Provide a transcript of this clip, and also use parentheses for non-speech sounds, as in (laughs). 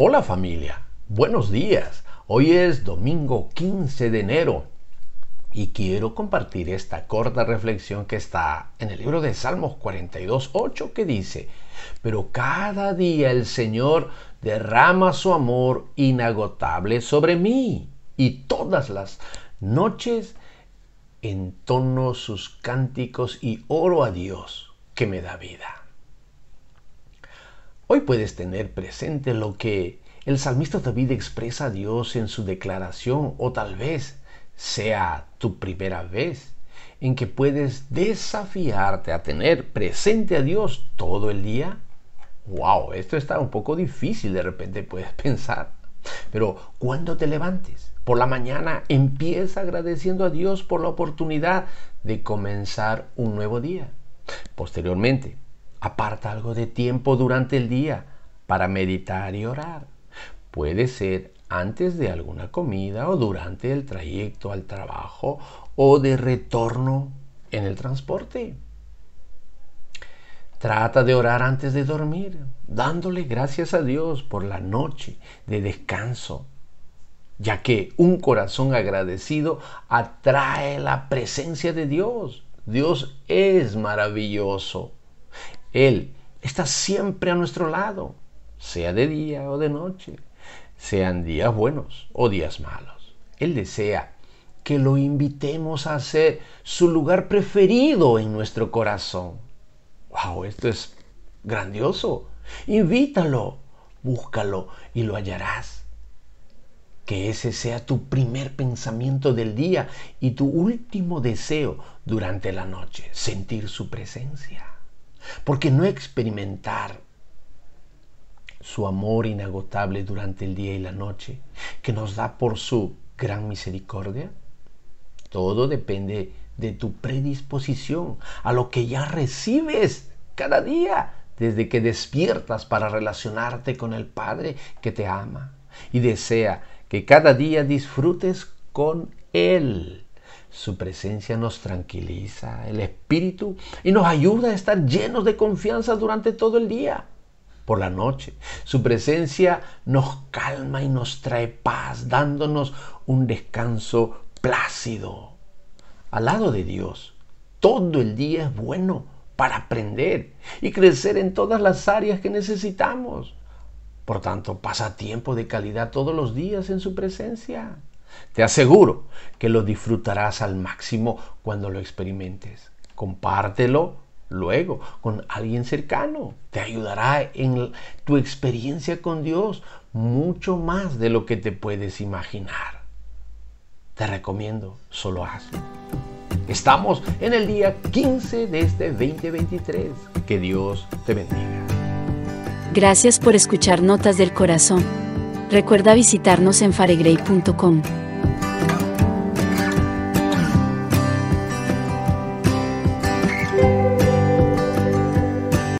Hola familia, buenos días. Hoy es domingo 15 de enero y quiero compartir esta corta reflexión que está en el libro de Salmos 42.8 que dice, pero cada día el Señor derrama su amor inagotable sobre mí y todas las noches entono sus cánticos y oro a Dios que me da vida. Hoy puedes tener presente lo que el salmista David expresa a Dios en su declaración o tal vez sea tu primera vez en que puedes desafiarte a tener presente a Dios todo el día. Wow, esto está un poco difícil de repente puedes (laughs) pensar. Pero cuando te levantes por la mañana, empieza agradeciendo a Dios por la oportunidad de comenzar un nuevo día. Posteriormente, Aparta algo de tiempo durante el día para meditar y orar. Puede ser antes de alguna comida o durante el trayecto al trabajo o de retorno en el transporte. Trata de orar antes de dormir, dándole gracias a Dios por la noche de descanso, ya que un corazón agradecido atrae la presencia de Dios. Dios es maravilloso. Él está siempre a nuestro lado, sea de día o de noche, sean días buenos o días malos. Él desea que lo invitemos a ser su lugar preferido en nuestro corazón. ¡Wow! Esto es grandioso. Invítalo, búscalo y lo hallarás. Que ese sea tu primer pensamiento del día y tu último deseo durante la noche, sentir su presencia. Porque no experimentar su amor inagotable durante el día y la noche, que nos da por su gran misericordia? Todo depende de tu predisposición a lo que ya recibes cada día desde que despiertas para relacionarte con el Padre que te ama y desea que cada día disfrutes con Él. Su presencia nos tranquiliza el espíritu y nos ayuda a estar llenos de confianza durante todo el día. Por la noche, su presencia nos calma y nos trae paz, dándonos un descanso plácido. Al lado de Dios, todo el día es bueno para aprender y crecer en todas las áreas que necesitamos. Por tanto, pasa tiempo de calidad todos los días en su presencia. Te aseguro que lo disfrutarás al máximo cuando lo experimentes. Compártelo luego con alguien cercano. Te ayudará en tu experiencia con Dios mucho más de lo que te puedes imaginar. Te recomiendo, solo hazlo. Estamos en el día 15 de este 2023. Que Dios te bendiga. Gracias por escuchar Notas del Corazón. Recuerda visitarnos en faregrey.com.